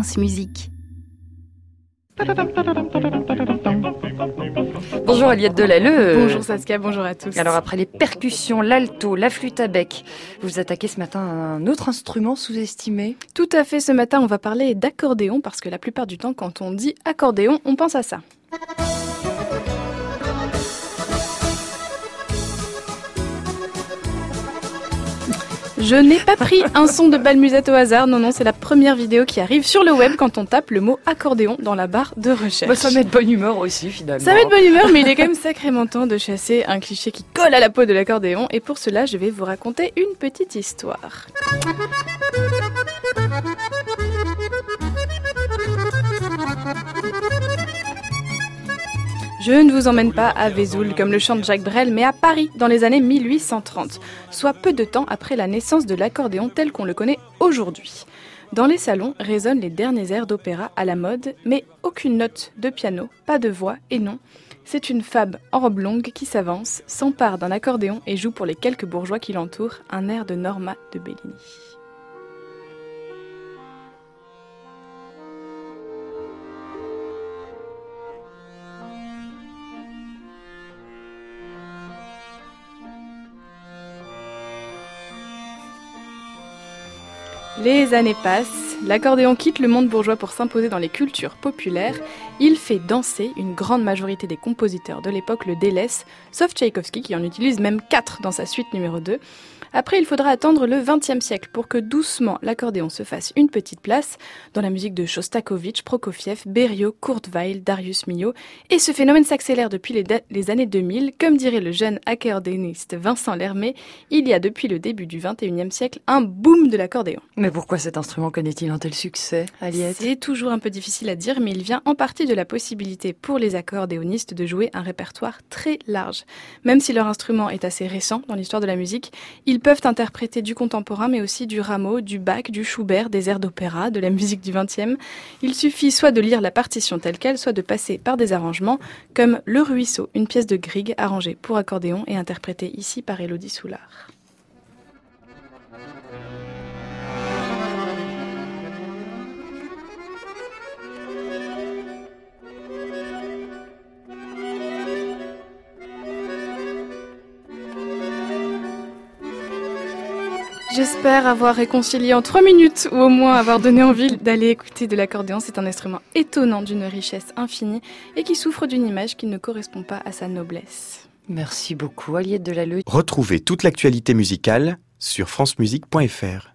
France Musique. Bonjour Aliette Delalleux. Bonjour Saskia, bonjour à tous. Alors après les percussions, l'alto, la flûte à bec, vous vous attaquez ce matin à un autre instrument sous-estimé Tout à fait, ce matin on va parler d'accordéon parce que la plupart du temps quand on dit accordéon, on pense à ça. Je n'ai pas pris un son de balmusette au hasard, non, non, c'est la première vidéo qui arrive sur le web quand on tape le mot accordéon dans la barre de recherche. Bah, ça met de bonne humeur aussi finalement. Ça met de bonne humeur, mais il est quand même sacrément temps de chasser un cliché qui colle à la peau de l'accordéon, et pour cela, je vais vous raconter une petite histoire. Je ne vous emmène pas à Vesoul comme le chante Jacques Brel, mais à Paris dans les années 1830, soit peu de temps après la naissance de l'accordéon tel qu'on le connaît aujourd'hui. Dans les salons résonnent les derniers airs d'opéra à la mode, mais aucune note de piano, pas de voix, et non, c'est une femme en robe longue qui s'avance, s'empare d'un accordéon et joue pour les quelques bourgeois qui l'entourent un air de Norma de Bellini. Les années passent, l'accordéon quitte le monde bourgeois pour s'imposer dans les cultures populaires. Il fait danser une grande majorité des compositeurs de l'époque le délaissent, sauf Tchaïkovski qui en utilise même 4 dans sa suite numéro 2. Après, il faudra attendre le XXe siècle pour que doucement l'accordéon se fasse une petite place dans la musique de Shostakovich, Prokofiev, Berio, Kurt Weill, Darius Milhaud. Et ce phénomène s'accélère depuis les, les, années 2000. Comme dirait le jeune accordéoniste Vincent Lermé, il y a depuis le début du XXIe siècle un boom de l'accordéon. Mais pourquoi cet instrument connaît-il un tel succès, Aliette C'est toujours un peu difficile à dire, mais il vient en partie de la possibilité pour les accordéonistes de jouer un répertoire très large. Même si leur instrument est assez récent dans l'histoire de la musique, il ils peuvent interpréter du contemporain, mais aussi du Rameau, du Bach, du Schubert, des airs d'opéra, de la musique du XXe. Il suffit soit de lire la partition telle qu'elle, soit de passer par des arrangements, comme Le Ruisseau, une pièce de Grieg arrangée pour accordéon et interprétée ici par Elodie Soulard. J'espère avoir réconcilié en trois minutes ou au moins avoir donné envie d'aller écouter de l'accordéon. C'est un instrument étonnant d'une richesse infinie et qui souffre d'une image qui ne correspond pas à sa noblesse. Merci beaucoup, Aliette Delalleux. Retrouvez toute l'actualité musicale sur francemusique.fr.